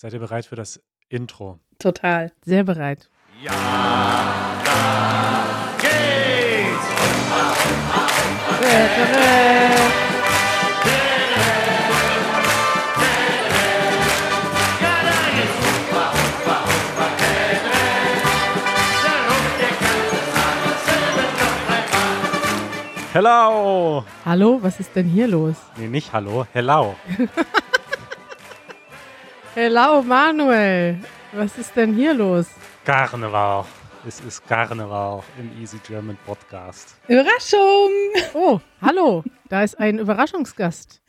Seid ihr bereit für das Intro? Total. Sehr bereit. Ja, da geht's! Hello! Hallo, was ist denn hier los? Nee, nicht hallo, hello. Hello, Manuel. Was ist denn hier los? Karneval. Es ist Karneval im Easy German Podcast. Überraschung! Oh, hallo. Da ist ein Überraschungsgast.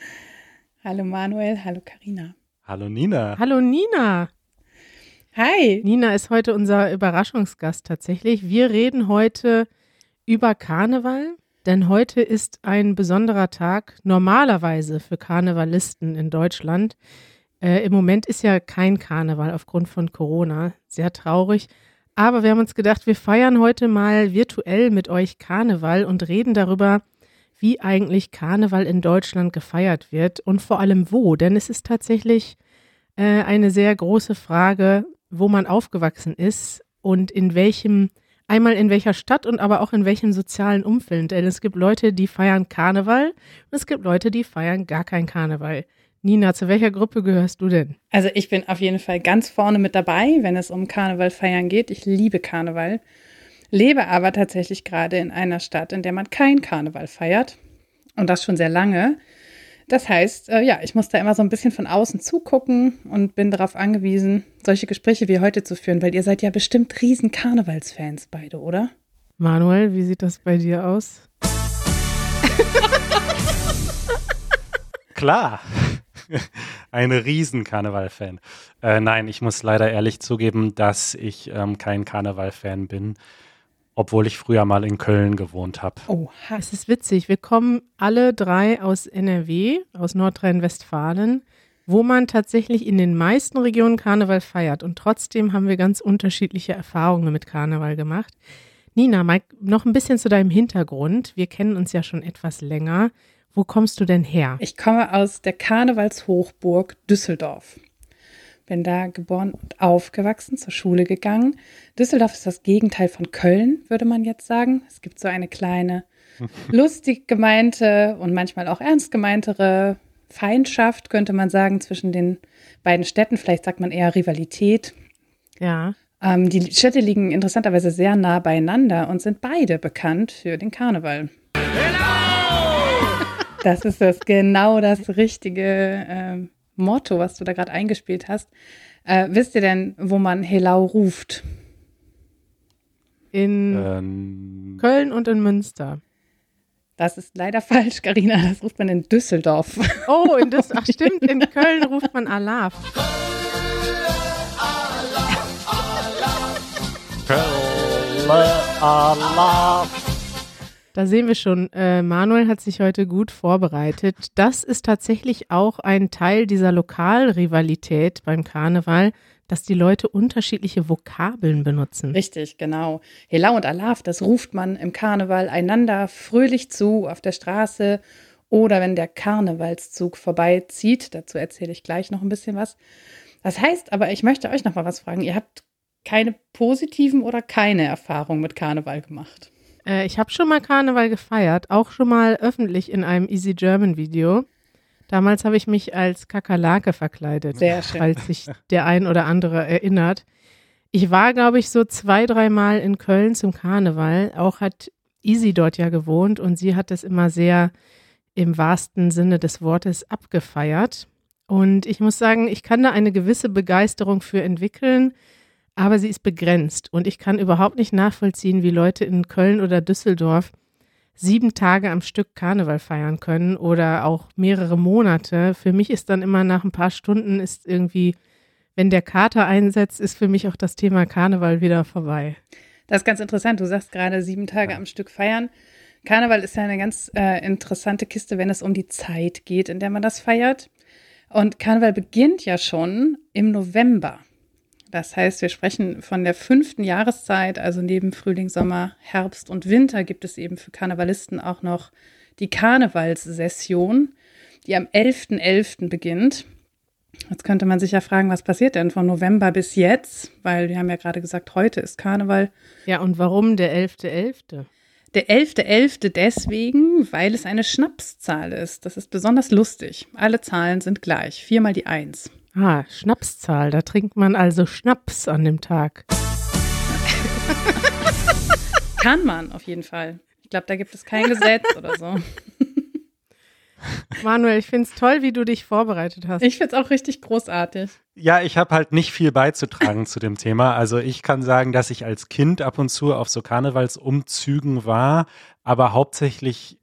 Hallo Manuel, hallo Karina. Hallo Nina. Hallo, Nina. Hi! Nina ist heute unser Überraschungsgast tatsächlich. Wir reden heute über Karneval, denn heute ist ein besonderer Tag normalerweise für Karnevalisten in Deutschland. Äh, Im Moment ist ja kein Karneval aufgrund von Corona. Sehr traurig. Aber wir haben uns gedacht, wir feiern heute mal virtuell mit euch Karneval und reden darüber, wie eigentlich Karneval in Deutschland gefeiert wird und vor allem wo. Denn es ist tatsächlich äh, eine sehr große Frage, wo man aufgewachsen ist und in welchem, einmal in welcher Stadt und aber auch in welchem sozialen Umfeld. Denn es gibt Leute, die feiern Karneval und es gibt Leute, die feiern gar kein Karneval. Nina, zu welcher Gruppe gehörst du denn? Also ich bin auf jeden Fall ganz vorne mit dabei, wenn es um Karneval feiern geht. Ich liebe Karneval, lebe aber tatsächlich gerade in einer Stadt, in der man kein Karneval feiert und das schon sehr lange. Das heißt, äh, ja, ich muss da immer so ein bisschen von außen zugucken und bin darauf angewiesen, solche Gespräche wie heute zu führen, weil ihr seid ja bestimmt riesen Karnevalsfans beide, oder? Manuel, wie sieht das bei dir aus? Klar. Ein riesen Karneval-Fan. Äh, nein, ich muss leider ehrlich zugeben, dass ich ähm, kein Karneval-Fan bin, obwohl ich früher mal in Köln gewohnt habe. Oh, Es ist witzig, wir kommen alle drei aus NRW, aus Nordrhein-Westfalen, wo man tatsächlich in den meisten Regionen Karneval feiert. Und trotzdem haben wir ganz unterschiedliche Erfahrungen mit Karneval gemacht. Nina, mal noch ein bisschen zu deinem Hintergrund. Wir kennen uns ja schon etwas länger. Wo kommst du denn her? Ich komme aus der Karnevalshochburg Düsseldorf. Bin da geboren und aufgewachsen, zur Schule gegangen. Düsseldorf ist das Gegenteil von Köln, würde man jetzt sagen. Es gibt so eine kleine, lustig gemeinte und manchmal auch ernst gemeintere Feindschaft, könnte man sagen, zwischen den beiden Städten. Vielleicht sagt man eher Rivalität. Ja. Ähm, die Städte liegen interessanterweise sehr nah beieinander und sind beide bekannt für den Karneval. Das ist das genau das richtige ähm, Motto, was du da gerade eingespielt hast. Äh, wisst ihr denn, wo man Helau ruft? In Ähm, Köln und in Münster. Das ist leider falsch, Karina. Das ruft man in Düsseldorf. Oh, in das, ach stimmt, in Köln ruft man Alaf. Da sehen wir schon, äh, Manuel hat sich heute gut vorbereitet. Das ist tatsächlich auch ein Teil dieser Lokalrivalität beim Karneval, dass die Leute unterschiedliche Vokabeln benutzen. Richtig, genau. Helau und Alaf, das ruft man im Karneval einander fröhlich zu auf der Straße oder wenn der Karnevalszug vorbeizieht. Dazu erzähle ich gleich noch ein bisschen was. Das heißt aber, ich möchte euch noch mal was fragen. Ihr habt keine positiven oder keine Erfahrungen mit Karneval gemacht. Äh, ich habe schon mal Karneval gefeiert, auch schon mal öffentlich in einem Easy German Video. Damals habe ich mich als Kakerlake verkleidet, Sehr schön. falls sich der ein oder andere erinnert. Ich war, glaube ich, so zwei, dreimal in Köln zum Karneval. Auch hat Easy dort ja gewohnt und sie hat es immer sehr im wahrsten Sinne des Wortes abgefeiert. Und ich muss sagen, ich kann da eine gewisse Begeisterung für entwickeln, aber sie ist begrenzt. Und ich kann überhaupt nicht nachvollziehen, wie Leute in Köln oder Düsseldorf sieben Tage am Stück Karneval feiern können oder auch mehrere Monate. Für mich ist dann immer nach ein paar Stunden ist irgendwie, wenn der Kater einsetzt, ist für mich auch das Thema Karneval wieder vorbei. Das ist ganz interessant. Du sagst gerade sieben Tage am Stück feiern. Karneval ist ja eine ganz äh, interessante Kiste, wenn es um die Zeit geht, in der man das feiert. Und Karneval beginnt ja schon im November. Das heißt, wir sprechen von der fünften Jahreszeit, also neben Frühling, Sommer, Herbst und Winter gibt es eben für Karnevalisten auch noch die Karnevalssession, die am 11.11. beginnt. Jetzt könnte man sich ja fragen, was passiert denn von November bis jetzt? Weil wir haben ja gerade gesagt, heute ist Karneval. Ja, und warum der 11.11.? Der 11.11. deswegen, weil es eine Schnapszahl ist. Das ist besonders lustig. Alle Zahlen sind gleich. Viermal die Eins. Ah, Schnapszahl. Da trinkt man also Schnaps an dem Tag. Kann man auf jeden Fall. Ich glaube, da gibt es kein Gesetz oder so. Manuel, ich finde es toll, wie du dich vorbereitet hast. Ich finde es auch richtig großartig. Ja, ich habe halt nicht viel beizutragen zu dem Thema. Also ich kann sagen, dass ich als Kind ab und zu auf so Karnevalsumzügen war, aber hauptsächlich,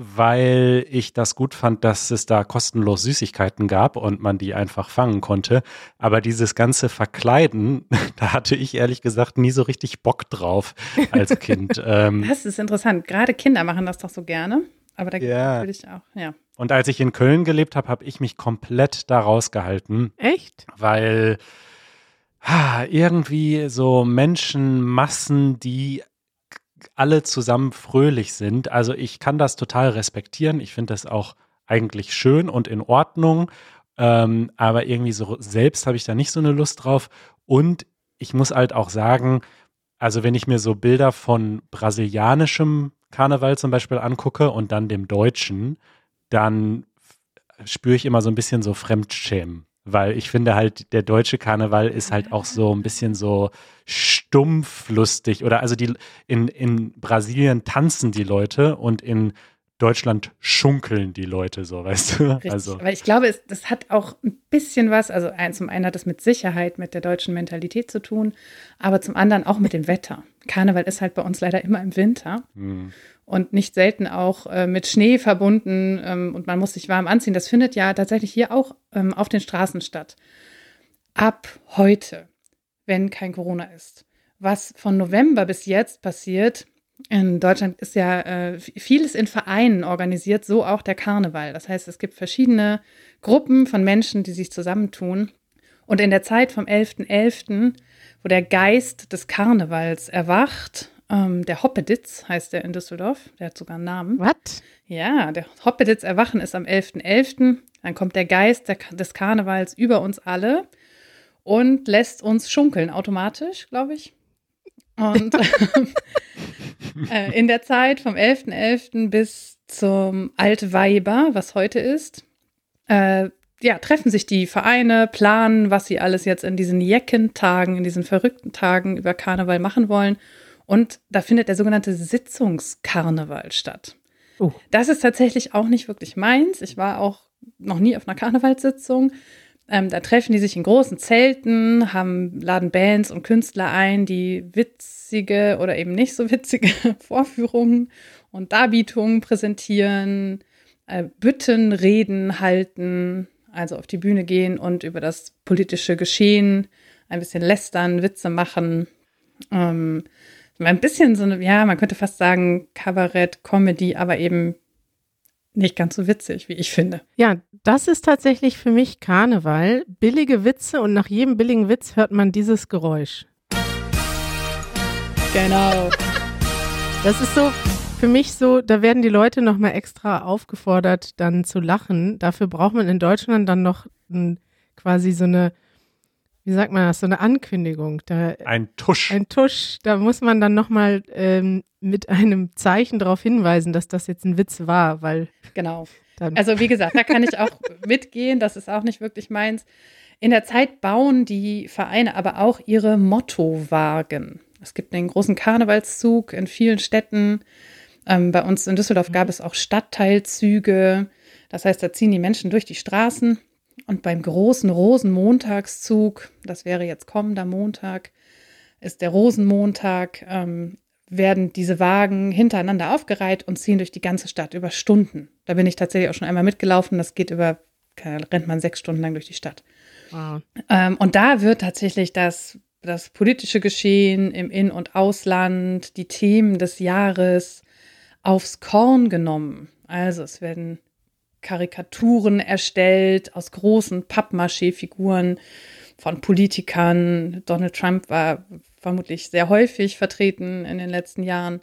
weil ich das gut fand, dass es da kostenlos Süßigkeiten gab und man die einfach fangen konnte. Aber dieses ganze Verkleiden, da hatte ich ehrlich gesagt nie so richtig Bock drauf als Kind. ähm, Das ist interessant. Gerade Kinder machen das doch so gerne. Aber da gibt es Ja. natürlich auch, ja. und als ich in Köln gelebt habe, habe ich mich komplett da rausgehalten. Echt? weil ah, irgendwie so Menschenmassen, die alle zusammen fröhlich sind. Also ich kann das total respektieren. Ich finde das auch eigentlich schön und in Ordnung. Ähm, aber irgendwie so selbst habe ich da nicht so eine Lust drauf. Und ich muss halt auch sagen, also wenn ich mir so Bilder von brasilianischem Karneval zum Beispiel angucke und dann dem deutschen, dann spüre ich immer so ein bisschen so Fremdschämen. Weil ich finde halt, der deutsche Karneval ist halt auch so ein bisschen so stumpf lustig. Oder also die in, in Brasilien tanzen die Leute und in Deutschland schunkeln die Leute so, weißt du? Richtig. Also, Weil ich glaube, es, das hat auch ein bisschen was, also zum einen hat es mit Sicherheit, mit der deutschen Mentalität zu tun, aber zum anderen auch mit dem Wetter. Karneval ist halt bei uns leider immer im Winter hm. Und nicht selten auch äh, mit Schnee verbunden ähm, und man muss sich warm anziehen. Das findet ja tatsächlich hier auch ähm, auf den Straßen statt. Ab heute, wenn kein Corona ist. Was von November bis jetzt passiert, in Deutschland ist ja äh, vieles in Vereinen organisiert, so auch der Karneval. Das heißt, es gibt verschiedene Gruppen von Menschen, die sich zusammentun. Und in der Zeit vom 11.11., wo der Geist des Karnevals erwacht, ähm, der Hoppeditz heißt der in Düsseldorf, der hat sogar einen Namen. Was? Ja, der Hoppeditz Erwachen ist am 11.11. Dann kommt der Geist der, des Karnevals über uns alle und lässt uns schunkeln, automatisch, glaube ich. Und äh, in der Zeit vom 11.11. bis zum Altweiber, was heute ist, äh, ja, treffen sich die Vereine, planen, was sie alles jetzt in diesen Jeckentagen, in diesen verrückten Tagen über Karneval machen wollen. Und da findet der sogenannte Sitzungskarneval statt. Oh. Das ist tatsächlich auch nicht wirklich meins. Ich war auch noch nie auf einer Karnevalssitzung. Ähm, da treffen die sich in großen Zelten, haben, laden Bands und Künstler ein, die witzige oder eben nicht so witzige Vorführungen und Darbietungen präsentieren, äh, Büttenreden halten, also auf die Bühne gehen und über das politische Geschehen ein bisschen lästern, Witze machen. Ähm, ein bisschen so eine, ja, man könnte fast sagen, Kabarett, Comedy, aber eben nicht ganz so witzig, wie ich finde. Ja, das ist tatsächlich für mich Karneval. Billige Witze und nach jedem billigen Witz hört man dieses Geräusch. Genau. Das ist so für mich so, da werden die Leute nochmal extra aufgefordert, dann zu lachen. Dafür braucht man in Deutschland dann noch ein, quasi so eine, wie sagt man das, so eine Ankündigung. Da, ein Tusch. ein Tusch, da muss man dann nochmal ähm, mit einem Zeichen darauf hinweisen, dass das jetzt ein Witz war, weil Genau. dann. Also wie gesagt, da kann ich auch mitgehen, das ist auch nicht wirklich meins. In der Zeit bauen die Vereine aber auch ihre Mottowagen. Es gibt einen großen Karnevalszug in vielen Städten. Ähm, bei uns in Düsseldorf gab es auch Stadtteilzüge. Das heißt, da ziehen die Menschen durch die Straßen. Und beim großen Rosenmontagszug, das wäre jetzt kommender Montag, ist der Rosenmontag, ähm, werden diese Wagen hintereinander aufgereiht und ziehen durch die ganze Stadt über Stunden. Da bin ich tatsächlich auch schon einmal mitgelaufen. Das geht über, keine- rennt man sechs Stunden lang durch die Stadt. Ah. Ähm, und da wird tatsächlich das, das politische Geschehen im In- und Ausland, die Themen des Jahres aufs Korn genommen. Also es werden Karikaturen erstellt aus großen Pappmaché-Figuren von Politikern. Donald Trump war vermutlich sehr häufig vertreten in den letzten Jahren.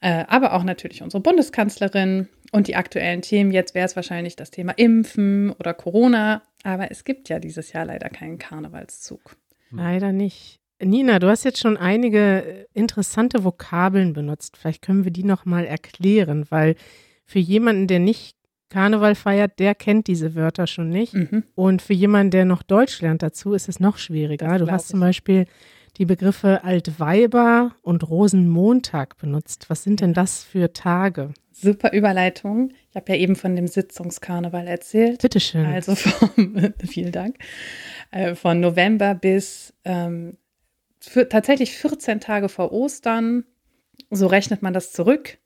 Äh, aber auch natürlich unsere Bundeskanzlerin Und die aktuellen Themen, jetzt wäre es wahrscheinlich das Thema Impfen oder Corona, aber es gibt ja dieses Jahr leider keinen Karnevalszug. Leider nicht. Nina, du hast jetzt schon einige äh, interessante Vokabeln benutzt. Vielleicht können wir die nochmal erklären, weil für jemanden, der nicht Karneval feiert, der kennt diese Wörter schon nicht. Mhm. Und für jemanden, der noch Deutsch lernt dazu, ist es noch schwieriger. Du hast zum ich. Beispiel die Begriffe Altweiber und Rosenmontag benutzt. Was sind denn das für Tage? Super Überleitung. Ich habe ja eben von dem Sitzungskarneval erzählt. Bitteschön. Also vom, vielen Dank, äh, von November bis ähm, für, tatsächlich 14 Tage vor Ostern, so rechnet man das zurück,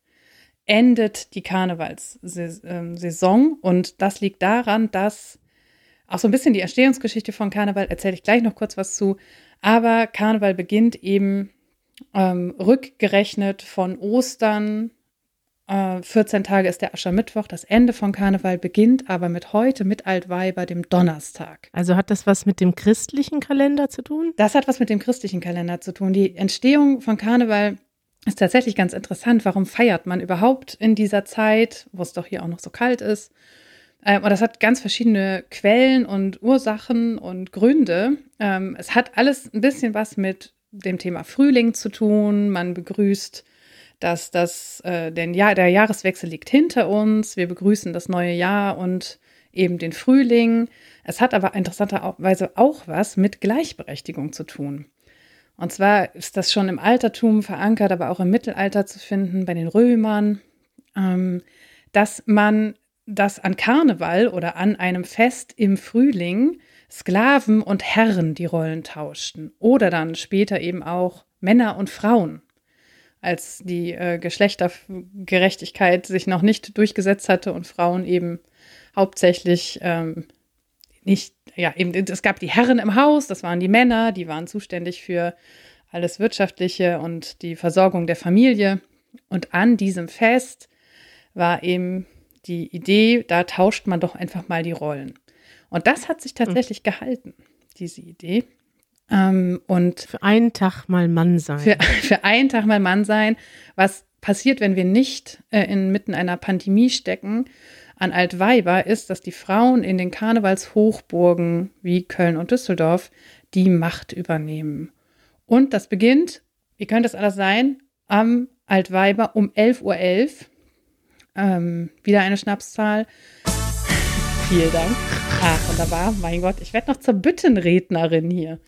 endet die Karnevalssaison. Und das liegt daran, dass auch so ein bisschen die Entstehungsgeschichte von Karneval, erzähle ich gleich noch kurz was zu, aber Karneval beginnt eben ähm, rückgerechnet von Ostern. Äh, 14 Tage ist der Aschermittwoch, das Ende von Karneval beginnt aber mit heute, mit Altweiber, dem Donnerstag. Also hat das was mit dem christlichen Kalender zu tun? Das hat was mit dem christlichen Kalender zu tun. Die Entstehung von Karneval ist tatsächlich ganz interessant. Warum feiert man überhaupt in dieser Zeit, wo es doch hier auch noch so kalt ist? Ähm, und das hat ganz verschiedene Quellen und Ursachen und Gründe. Ähm, es hat alles ein bisschen was mit dem Thema Frühling zu tun. Man begrüßt, dass das, äh, den Jahr, der Jahreswechsel liegt hinter uns. Wir begrüßen das neue Jahr und eben den Frühling. Es hat aber interessanterweise auch was mit Gleichberechtigung zu tun. Und zwar ist das schon im Altertum verankert, aber auch im Mittelalter zu finden, bei den Römern, ähm, dass man, dass an Karneval oder an einem Fest im Frühling Sklaven und Herren die Rollen tauschten. Oder dann später eben auch Männer und Frauen. Als die äh, Geschlechtergerechtigkeit sich noch nicht durchgesetzt hatte und Frauen eben hauptsächlich ähm, nicht, ja, eben, es gab die Herren im Haus, das waren die Männer, die waren zuständig für alles Wirtschaftliche und die Versorgung der Familie. Und an diesem Fest war eben die Idee, da tauscht man doch einfach mal die Rollen. Und das hat sich tatsächlich gehalten, diese Idee. Ähm, und Für einen Tag mal Mann sein. für, für einen Tag mal Mann sein. Was passiert, wenn wir nicht äh, inmitten einer Pandemie stecken? An Altweiber ist, dass die Frauen in den Karnevalshochburgen wie Köln und Düsseldorf die Macht übernehmen. Und das beginnt, wie könnte es alles sein, am Altweiber um 11.11 Uhr. Ähm, wieder eine Schnapszahl. Vielen Dank. Ah, wunderbar. Mein Gott, ich werde noch zur Büttenrednerin hier.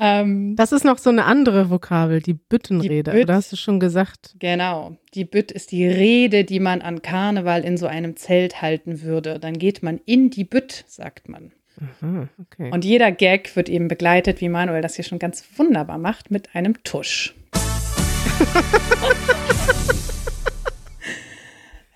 Ähm, das ist noch so eine andere Vokabel, die Büttenrede. Die Bütt- Oder hast du schon gesagt? Genau. Die Bütt ist die Rede, die man an Karneval in so einem Zelt halten würde. Dann geht man in die Bütt, sagt man. Aha, okay. Und jeder Gag wird eben begleitet, wie Manuel das hier schon ganz wunderbar macht, mit einem Tusch.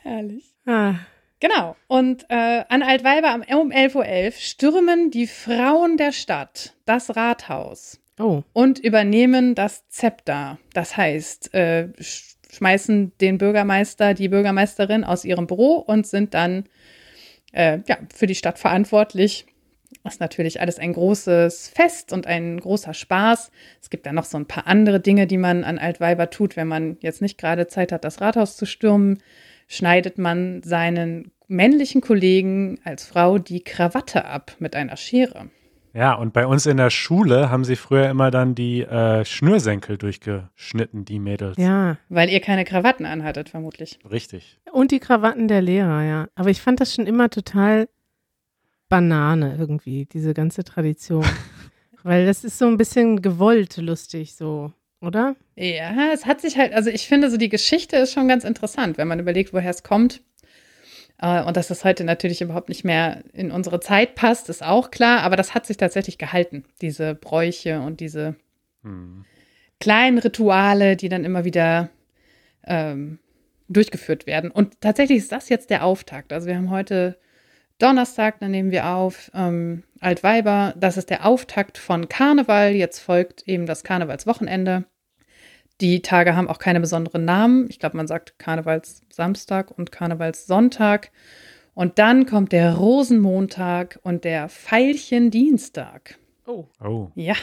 Herrlich. ah, Genau. Und äh, an Altweiber um 11.11 Uhr stürmen die Frauen der Stadt das Rathaus oh, und übernehmen das Zepter. Das heißt, äh, sch- schmeißen den Bürgermeister, die Bürgermeisterin aus ihrem Büro und sind dann äh, ja, für die Stadt verantwortlich. Das ist natürlich alles ein großes Fest und ein großer Spaß. Es gibt dann noch so ein paar andere Dinge, die man an Altweiber tut, wenn man jetzt nicht gerade Zeit hat, das Rathaus zu stürmen. Schneidet man seinen männlichen Kollegen als Frau die Krawatte ab mit einer Schere. Ja, und bei uns in der Schule haben sie früher immer dann die äh, Schnürsenkel durchgeschnitten, die Mädels. ja. Weil ihr keine Krawatten anhattet, vermutlich. Richtig. Und die Krawatten der Lehrer, ja. Aber ich fand das schon immer total Banane irgendwie, diese ganze Tradition. Weil das ist so ein bisschen gewollt lustig, so, oder? Ja, es hat sich halt, also ich finde, so die Geschichte ist schon ganz interessant, wenn man überlegt, woher es kommt. Äh, Und dass das heute natürlich überhaupt nicht mehr in unsere Zeit passt, ist auch klar, aber das hat sich tatsächlich gehalten, diese Bräuche und diese Hm. kleinen Rituale, die dann immer wieder ähm, durchgeführt werden. Und tatsächlich ist das jetzt der Auftakt. Also wir haben heute Donnerstag, dann nehmen wir auf ähm, Altweiber. Das ist der Auftakt von Karneval. Jetzt folgt eben das Karnevalswochenende. Die Tage haben auch keine besonderen Namen. Ich glaube, man sagt Karnevalssamstag und Karnevalssonntag. Und dann kommt der Rosenmontag und der Veilchendienstag. Oh. Oh, Ja,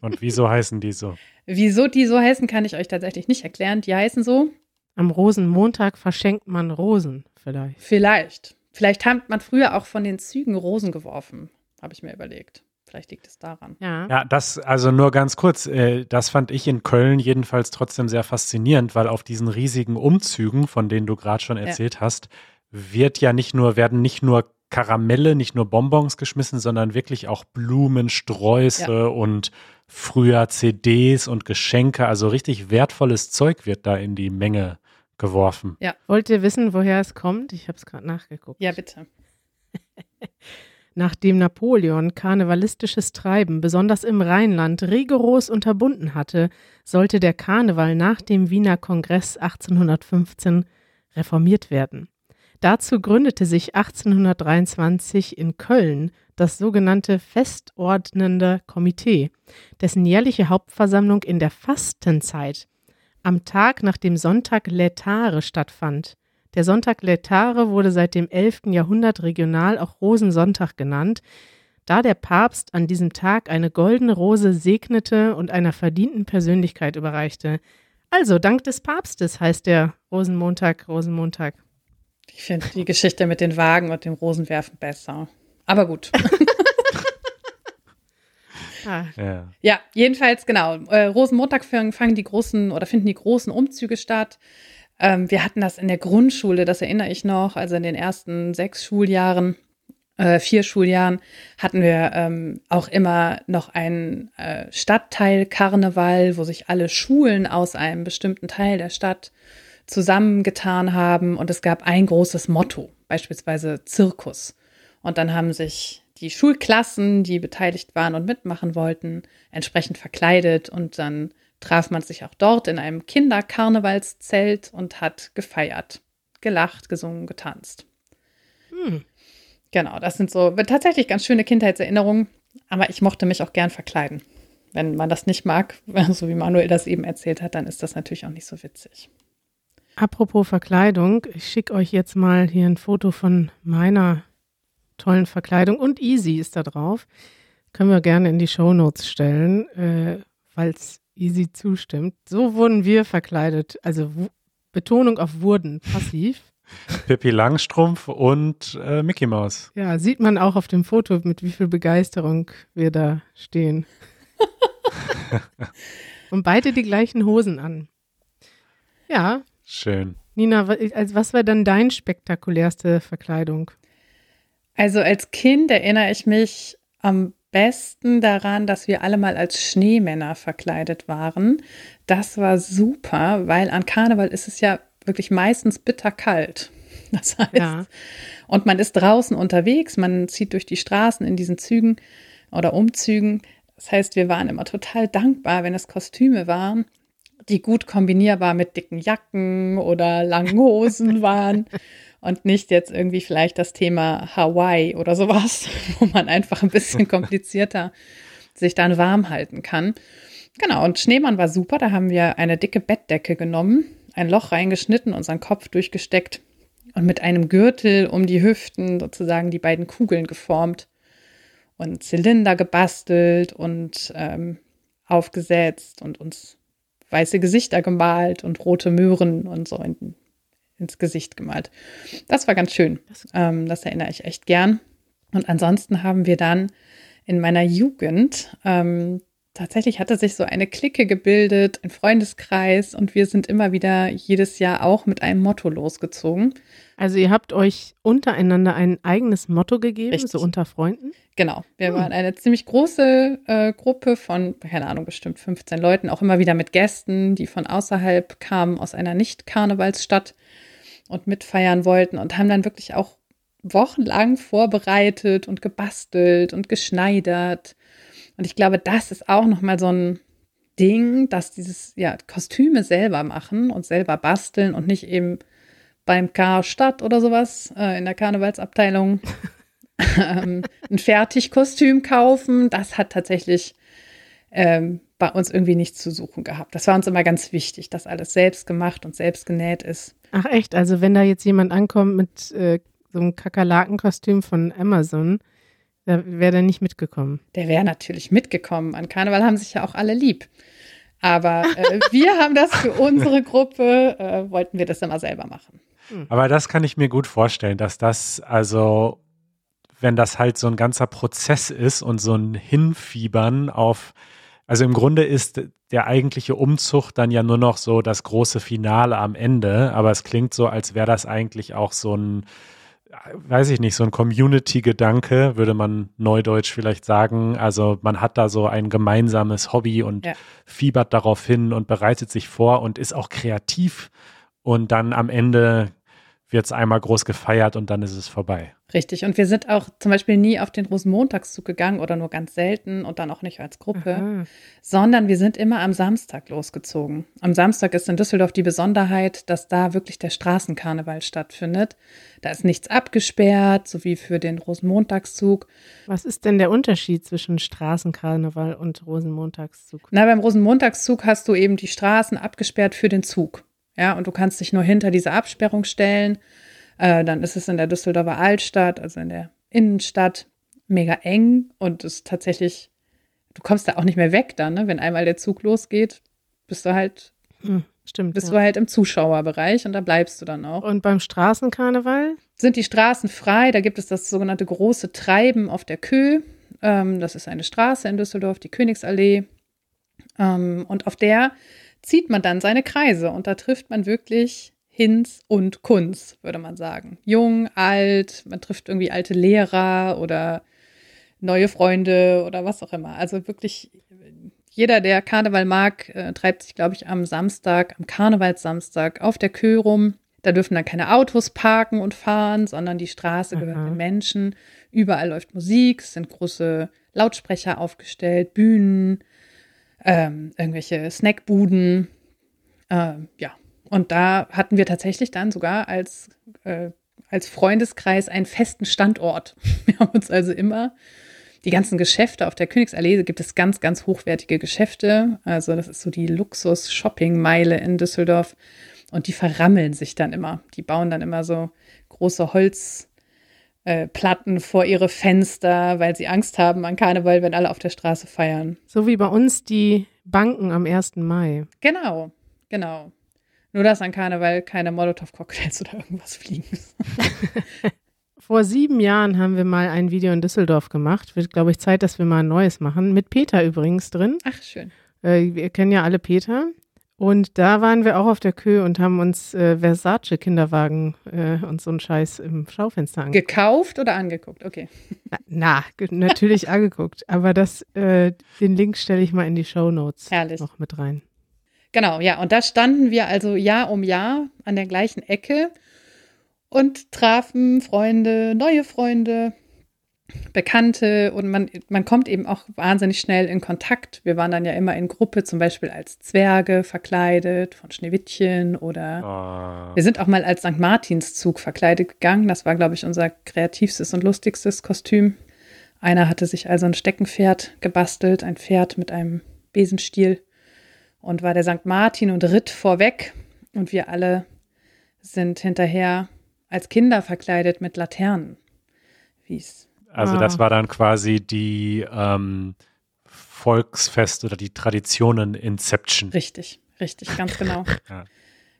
und wieso heißen die so? Wieso die so heißen, kann ich euch tatsächlich nicht erklären. Die heißen so. Am Rosenmontag verschenkt man Rosen vielleicht. Vielleicht. Vielleicht hat man früher auch von den Zügen Rosen geworfen, habe ich mir überlegt. Vielleicht liegt es daran. Ja. Ja, das, also nur ganz kurz, äh, das fand ich in Köln jedenfalls trotzdem sehr faszinierend, weil auf diesen riesigen Umzügen, von denen du gerade schon erzählt hast, wird ja nicht nur, werden nicht nur Karamelle, nicht nur Bonbons geschmissen, sondern wirklich auch Blumen, Sträuße und früher CDs und Geschenke. Also richtig wertvolles Zeug wird da in die Menge geworfen. Wollt ihr wissen, woher es kommt? Ich habe es gerade nachgeguckt. Ja, bitte. Nachdem Napoleon karnevalistisches Treiben besonders im Rheinland rigoros unterbunden hatte, sollte der Karneval nach dem Wiener Kongress 1815 reformiert werden. Dazu gründete sich 1823 in Köln das sogenannte Festordnende Komitee, dessen jährliche Hauptversammlung in der Fastenzeit am Tag nach dem Sonntag Lätare stattfand. Der Sonntag Lätare wurde seit dem 11. Jahrhundert regional auch Rosensonntag genannt, da der Papst an diesem Tag eine goldene Rose segnete und einer verdienten Persönlichkeit überreichte. Also, dank des Papstes heißt der Rosenmontag Rosenmontag. Ich finde die Geschichte mit den Wagen und dem Rosenwerfen besser. Aber gut. Ah, Ja. Ja, jedenfalls, genau. Äh, Rosenmontag fangen, fangen die großen oder finden die großen Umzüge statt. Ähm, wir hatten das in der Grundschule, das erinnere ich noch, also in den ersten sechs Schuljahren, äh, vier Schuljahren, hatten wir ähm, auch immer noch einen äh, Stadtteil-Karneval, wo sich alle Schulen aus einem bestimmten Teil der Stadt zusammengetan haben und es gab ein großes Motto, beispielsweise Zirkus. Und dann haben sich die Schulklassen, die beteiligt waren und mitmachen wollten, entsprechend verkleidet und dann traf man sich auch dort in einem Kinderkarnevalszelt und hat gefeiert, gelacht, gesungen, getanzt. hm. Genau, das sind so tatsächlich ganz schöne Kindheitserinnerungen, aber ich mochte mich auch gern verkleiden. Wenn man das nicht mag, so wie Manuel das eben erzählt hat, dann ist das natürlich auch nicht so witzig. Apropos Verkleidung, ich schicke euch jetzt mal hier ein Foto von meiner tollen Verkleidung und Easy ist da drauf. Können wir gerne in die Shownotes stellen, äh, falls Easy zustimmt. So wurden wir verkleidet. Also Betonung auf wurden, passiv. Pippi Langstrumpf und äh, Mickey Mouse. Ja, sieht man auch auf dem Foto, mit wie viel Begeisterung wir da stehen. und beide die gleichen Hosen an. Ja, Schön. Nina, also was war dann dein spektakulärste Verkleidung? Also als Kind erinnere ich mich am besten daran, dass wir alle mal als Schneemänner verkleidet waren. Das war super, weil an Karneval ist es ja wirklich meistens bitterkalt. Das heißt, Ja. und man ist draußen unterwegs, man zieht durch die Straßen in diesen Zügen oder Umzügen. Das heißt, wir waren immer total dankbar, wenn es Kostüme waren, die gut kombinierbar mit dicken Jacken oder langen Hosen waren und nicht jetzt irgendwie vielleicht das Thema Hawaii oder sowas, wo man einfach ein bisschen komplizierter sich dann warm halten kann. Genau, und Schneemann war super. Da haben wir eine dicke Bettdecke genommen, ein Loch reingeschnitten, unseren Kopf durchgesteckt und mit einem Gürtel um die Hüften sozusagen die beiden Kugeln geformt und Zylinder gebastelt und ähm, aufgesetzt und uns weiße Gesichter gemalt und rote Möhren und so in, ins Gesicht gemalt. Das war ganz schön. Ähm, das erinnere ich echt gern. Und ansonsten haben wir dann in meiner Jugend ähm, tatsächlich hatte sich so eine Clique gebildet, ein Freundeskreis und wir sind immer wieder jedes Jahr auch mit einem Motto losgezogen. Also ihr habt euch untereinander ein eigenes Motto gegeben, Richtig. so unter Freunden? Genau, wir Hm. waren eine ziemlich große äh, Gruppe von, keine Ahnung, bestimmt 15 Leuten, auch immer wieder mit Gästen, die von außerhalb kamen, aus einer Nicht-Karnevalsstadt und mitfeiern wollten und haben dann wirklich auch wochenlang vorbereitet und gebastelt und geschneidert. Und ich glaube, das ist auch nochmal so ein Ding, dass dieses, ja, Kostüme selber machen und selber basteln und nicht eben beim Karstadt oder sowas äh, in der Karnevalsabteilung ähm, ein Fertigkostüm kaufen. Das hat tatsächlich ähm, bei uns irgendwie nichts zu suchen gehabt. Das war uns immer ganz wichtig, dass alles selbst gemacht und selbst genäht ist. Ach echt, also wenn da jetzt jemand ankommt mit äh, so einem Kakerlakenkostüm von Amazon, wäre der nicht mitgekommen. Der wäre natürlich mitgekommen. An Karneval haben sich ja auch alle lieb. Aber äh, wir haben das für unsere Gruppe, äh, wollten wir das immer selber machen. Aber das kann ich mir gut vorstellen, dass das also, wenn das halt so ein ganzer Prozess ist und so ein Hinfiebern auf, also im Grunde ist der eigentliche Umzug dann ja nur noch so das große Finale am Ende, aber es klingt so, als wäre das eigentlich auch so ein, weiß ich nicht, so ein Community-Gedanke, würde man neudeutsch vielleicht sagen. Also man hat da so ein gemeinsames Hobby und Ja. fiebert darauf hin und bereitet sich vor und ist auch kreativ und dann am Ende wird es einmal groß gefeiert und dann ist es vorbei. Richtig. Und wir sind auch zum Beispiel nie auf den Rosenmontagszug gegangen oder nur ganz selten und dann auch nicht als Gruppe, Aha. sondern wir sind immer am Samstag losgezogen. Am Samstag ist in Düsseldorf die Besonderheit, dass da wirklich der Straßenkarneval stattfindet. Da ist nichts abgesperrt, so wie für den Rosenmontagszug. Was ist denn der Unterschied zwischen Straßenkarneval und Rosenmontagszug? Na, beim Rosenmontagszug hast du eben die Straßen abgesperrt für den Zug. Ja, und du kannst dich nur hinter diese Absperrung stellen. Äh, dann ist es in der Düsseldorfer Altstadt, also in der Innenstadt, mega eng und ist tatsächlich, du kommst da auch nicht mehr weg dann, ne? Wenn einmal der Zug losgeht, bist du halt, Hm, stimmt. bist ja. du halt im Zuschauerbereich und da bleibst du dann auch. Und beim Straßenkarneval? Sind die Straßen frei? Da gibt es das sogenannte große Treiben auf der Kö. Ähm, das ist eine Straße in Düsseldorf, die Königsallee. Ähm, und auf der zieht man dann seine Kreise und da trifft man wirklich Hinz und Kunz, würde man sagen. Jung, alt, man trifft irgendwie alte Lehrer oder neue Freunde oder was auch immer. Also wirklich jeder, der Karneval mag, äh, treibt sich, glaube ich, am Samstag, am Karnevalssamstag auf der Kö rum. Da dürfen dann keine Autos parken und fahren, sondern die Straße gehört Aha. den Menschen. Überall läuft Musik, es sind große Lautsprecher aufgestellt, Bühnen, ähm, irgendwelche Snackbuden. Ähm, ja, und da hatten wir tatsächlich dann sogar als, äh, als Freundeskreis einen festen Standort. Wir haben uns also immer die ganzen Geschäfte auf der Königsallee gibt es ganz, ganz hochwertige Geschäfte. Also das ist so die Luxus-Shopping-Meile in Düsseldorf. Und die verrammeln sich dann immer. Die bauen dann immer so große Holzplatten vor ihre Fenster, weil sie Angst haben an Karneval, wenn alle auf der Straße feiern. So wie bei uns die Banken am 1. Mai. Genau, genau. Nur dass an Karneval keine Molotow-Cocktails oder irgendwas fliegen. Vor sieben Jahren haben wir mal ein Video in Düsseldorf gemacht. Wird, glaube ich, Zeit, dass wir mal ein neues machen. Mit Peter übrigens drin. Ach, schön. Äh, wir kennen ja alle Peter. Und da waren wir auch auf der Kö und haben uns äh, Versace-Kinderwagen äh, und so einen Scheiß im Schaufenster angeguckt. Gekauft oder angeguckt? Okay. Na, ge- natürlich angeguckt. Aber das, äh, den Link stelle ich mal in die Show Notes Herrlich. noch mit rein. Genau, ja. Und da standen wir also Jahr um Jahr an der gleichen Ecke und trafen Freunde, neue Freunde, Bekannte und man, man kommt eben auch wahnsinnig schnell in Kontakt. Wir waren dann ja immer in Gruppe, zum Beispiel als Zwerge verkleidet von Schneewittchen oder Ah, wir sind auch mal als St. Martinszug verkleidet gegangen. Das war, glaube ich, unser kreativstes und lustigstes Kostüm. Einer hatte sich also ein Steckenpferd gebastelt, ein Pferd mit einem Besenstiel und war der St. Martin und ritt vorweg. Und wir alle sind hinterher als Kinder verkleidet mit Laternen. Wie es. Also Ah. das war dann quasi die ähm, Volksfest oder die Traditionen Inception. Richtig, richtig, ganz genau. Ja.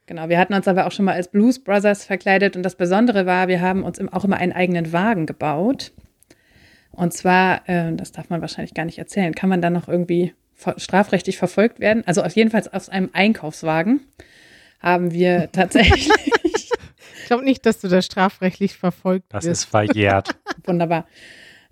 Genau, wir hatten uns aber auch schon mal als Blues Brothers verkleidet und das Besondere war, wir haben uns auch immer einen eigenen Wagen gebaut. Und zwar, äh, das darf man wahrscheinlich gar nicht erzählen, kann man dann noch irgendwie strafrechtlich verfolgt werden? Also auf jeden Fall aus einem Einkaufswagen haben wir tatsächlich, Ich glaube nicht, dass du da strafrechtlich verfolgt Das wirst. ist verjährt. wunderbar,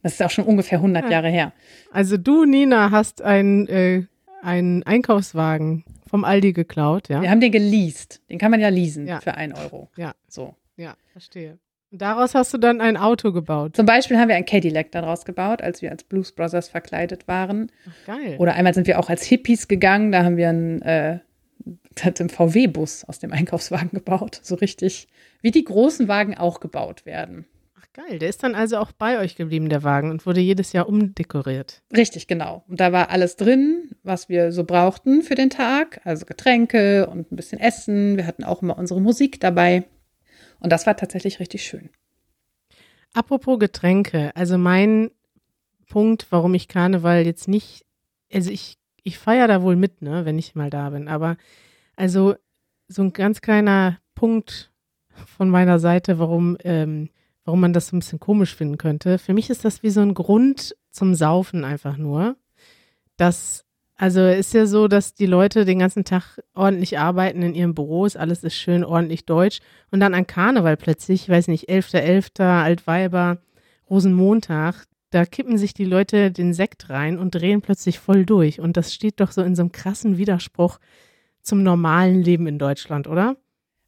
das ist auch schon ungefähr 100 Jahre her. Also du, Nina, hast einen, äh, einen Einkaufswagen vom Aldi geklaut, ja? Wir haben den geleast, den kann man ja leasen Ja. für ein Euro. Ja. So. Ja, verstehe. Und daraus hast du dann ein Auto gebaut. Zum Beispiel haben wir ein Cadillac daraus gebaut, als wir als Blues Brothers verkleidet waren. Ach, geil. Oder einmal sind wir auch als Hippies gegangen, da haben wir einen, äh, hat einen VW-Bus aus dem Einkaufswagen gebaut. So richtig, wie die großen Wagen auch gebaut werden. Ach, geil. Der ist dann also auch bei euch geblieben, der Wagen, und wurde jedes Jahr umdekoriert. Richtig, genau. Und da war alles drin, was wir so brauchten für den Tag. Also Getränke und ein bisschen Essen. Wir hatten auch immer unsere Musik dabei. Und das war tatsächlich richtig schön. Apropos Getränke, also mein Punkt, warum ich Karneval jetzt nicht, also ich, ich feiere da wohl mit, ne, wenn ich mal da bin. Aber also so ein ganz kleiner Punkt von meiner Seite, warum, ähm, warum man das so ein bisschen komisch finden könnte. Für mich ist das wie so ein Grund zum Saufen einfach nur. Das, also ist ja so, dass die Leute den ganzen Tag ordentlich arbeiten in ihren Büros, alles ist schön ordentlich deutsch und dann an Karneval plötzlich, ich weiß nicht, 11.11., Altweiber, Rosenmontag, da kippen sich die Leute den Sekt rein und drehen plötzlich voll durch. Und das steht doch so in so einem krassen Widerspruch zum normalen Leben in Deutschland, oder?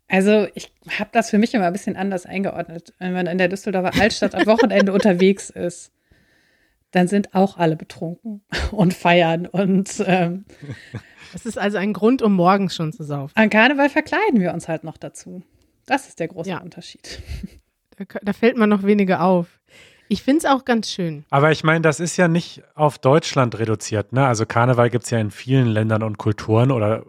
Also ich habe das für mich immer ein bisschen anders eingeordnet. Wenn man in der Düsseldorfer Altstadt am Wochenende unterwegs ist, dann sind auch alle betrunken und feiern. Und ähm, Es ist also ein Grund, um morgens schon zu saufen. an Karneval verkleiden wir uns halt noch dazu. Das ist der große Ja. Unterschied. Da, da fällt man noch weniger auf. Ich finde es auch ganz schön. Aber ich meine, das ist ja nicht auf Deutschland reduziert. Ne? Also Karneval gibt es ja in vielen Ländern und Kulturen oder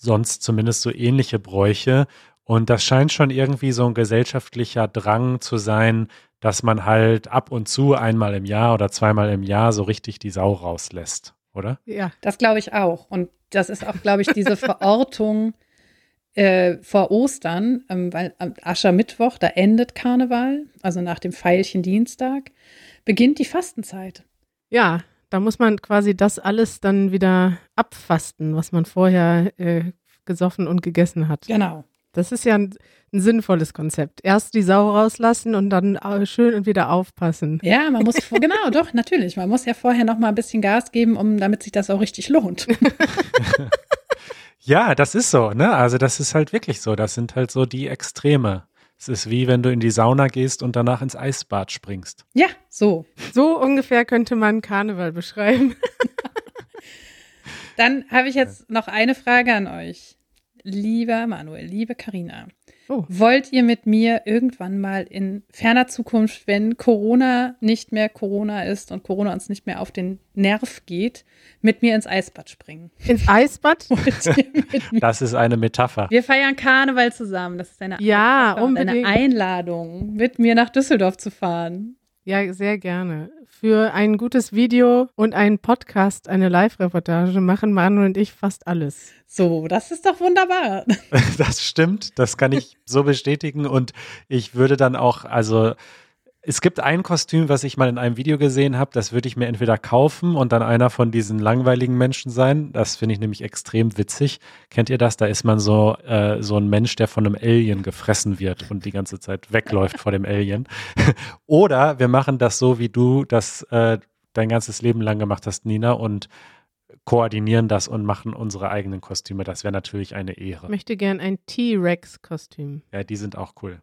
sonst zumindest so ähnliche Bräuche. Und das scheint schon irgendwie so ein gesellschaftlicher Drang zu sein, dass man halt ab und zu einmal im Jahr oder zweimal im Jahr so richtig die Sau rauslässt, oder? Ja. Das glaube ich auch. Und das ist auch, glaube ich, diese Verortung äh, vor Ostern, ähm, weil am Aschermittwoch, da endet Karneval, also nach dem Veilchen Dienstag, beginnt die Fastenzeit. Ja, da muss man quasi das alles dann wieder abfasten, was man vorher äh, gesoffen und gegessen hat. Genau. Das ist ja ein, ein sinnvolles Konzept. Erst die Sau rauslassen und dann äh, schön und wieder aufpassen. Ja, man muss, genau, doch, natürlich. Man muss ja vorher noch mal ein bisschen Gas geben, um, damit sich das auch richtig lohnt. Ja, das ist so, ne? Also das ist halt wirklich so. Das sind halt so die Extreme. Es ist wie wenn du in die Sauna gehst und danach ins Eisbad springst. Ja, so. So ungefähr könnte man Karneval beschreiben. Dann habe ich jetzt noch eine Frage an euch. Lieber Manuel, liebe Karina, Oh. wollt ihr mit mir irgendwann mal in ferner Zukunft, wenn Corona nicht mehr Corona ist und Corona uns nicht mehr auf den Nerv geht, mit mir ins Eisbad springen? Ins Eisbad? Das ist eine Metapher. Wir feiern Karneval zusammen. Das ist eine, Ja, eine. Einladung, mit mir nach Düsseldorf zu fahren. Ja, sehr gerne. Für ein gutes Video und einen Podcast, eine Live-Reportage machen Manu und ich fast alles. So, das ist doch wunderbar. Das stimmt, das kann ich so bestätigen. Und ich würde dann auch, also es gibt ein Kostüm, was ich mal in einem Video gesehen habe, das würde ich mir entweder kaufen und dann einer von diesen langweiligen Menschen sein. Das finde ich nämlich extrem witzig. Kennt ihr das? Da ist man so, äh, so ein Mensch, der von einem Alien gefressen wird und die ganze Zeit wegläuft vor dem Alien. Oder wir machen das so, wie du das äh, dein ganzes Leben lang gemacht hast, Nina, und koordinieren das und machen unsere eigenen Kostüme. Das wäre natürlich eine Ehre. Ich möchte gern ein T-Rex-Kostüm. Ja, die sind auch cool.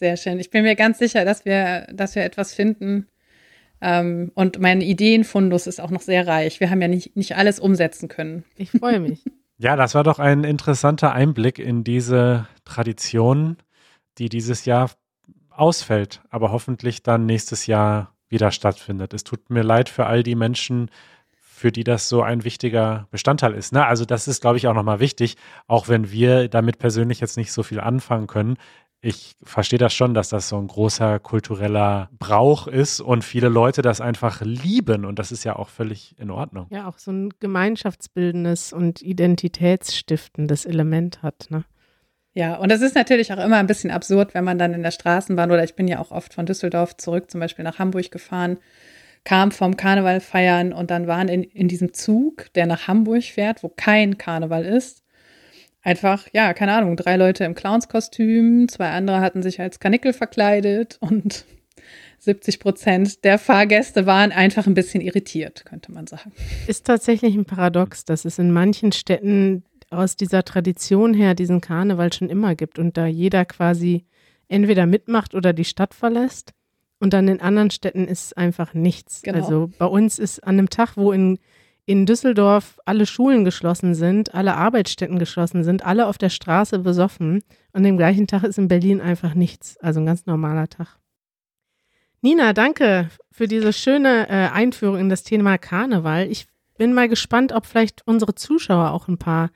Sehr schön. Ich bin mir ganz sicher, dass wir, dass wir etwas finden. Ähm, und mein Ideenfundus ist auch noch sehr reich. Wir haben ja nicht, nicht alles umsetzen können. Ich freue mich. Ja, das war doch ein interessanter Einblick in diese Tradition, die dieses Jahr ausfällt, aber hoffentlich dann nächstes Jahr wieder stattfindet. Es tut mir leid für all die Menschen, für die das so ein wichtiger Bestandteil ist. Ne? Also das ist, glaube ich, auch nochmal wichtig, auch wenn wir damit persönlich jetzt nicht so viel anfangen können. Ich verstehe das schon, dass das so ein großer kultureller Brauch ist und viele Leute das einfach lieben und das ist ja auch völlig in Ordnung. Ja, auch so ein gemeinschaftsbildendes und identitätsstiftendes Element hat. Ne? Ja, und es ist natürlich auch immer ein bisschen absurd, wenn man dann in der Straßenbahn oder ich bin ja auch oft von Düsseldorf zurück, zum Beispiel nach Hamburg gefahren, kam vom Karneval feiern und dann waren in, in diesem Zug, der nach Hamburg fährt, wo kein Karneval ist, einfach, ja, keine Ahnung, drei Leute im Clownskostüm, zwei andere hatten sich als Kanickel verkleidet und 70 Prozent der Fahrgäste waren einfach ein bisschen irritiert, könnte man sagen. Ist tatsächlich ein Paradox, dass es in manchen Städten aus dieser Tradition her diesen Karneval schon immer gibt und da jeder quasi entweder mitmacht oder die Stadt verlässt. Und dann in anderen Städten ist einfach nichts. Genau. Also bei uns ist an einem Tag, wo in, in Düsseldorf alle Schulen geschlossen sind, alle Arbeitsstätten geschlossen sind, alle auf der Straße besoffen. An dem gleichen Tag ist in Berlin einfach nichts. Also ein ganz normaler Tag. Nina, danke für diese schöne äh, Einführung in das Thema Karneval. Ich bin mal gespannt, ob vielleicht unsere Zuschauer auch ein paar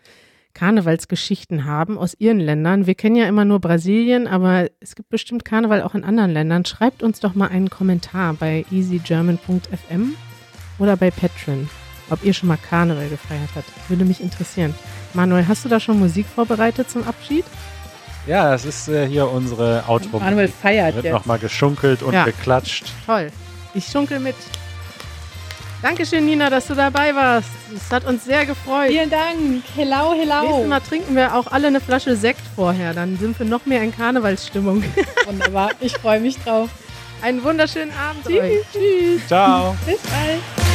Karnevalsgeschichten haben aus ihren Ländern. Wir kennen ja immer nur Brasilien, aber es gibt bestimmt Karneval auch in anderen Ländern. Schreibt uns doch mal einen Kommentar bei easygerman.fm oder bei Patreon. Ob ihr schon mal Karneval gefeiert habt. Würde mich interessieren. Manuel, hast du da schon Musik vorbereitet zum Abschied? Ja, das ist äh, hier unsere Outro. Manuel feiert Wird jetzt. nochmal geschunkelt und Ja. geklatscht. Toll. Ich schunkel mit. Dankeschön, Nina, dass du dabei warst. Es hat uns sehr gefreut. Vielen Dank. Hello, Nächstes hello. Mal trinken wir auch alle eine Flasche Sekt vorher. Dann sind wir noch mehr in Karnevalsstimmung. Wunderbar. Ich freue mich drauf. Einen wunderschönen Abend Tschüss. euch. Tschüss. Ciao. Bis bald.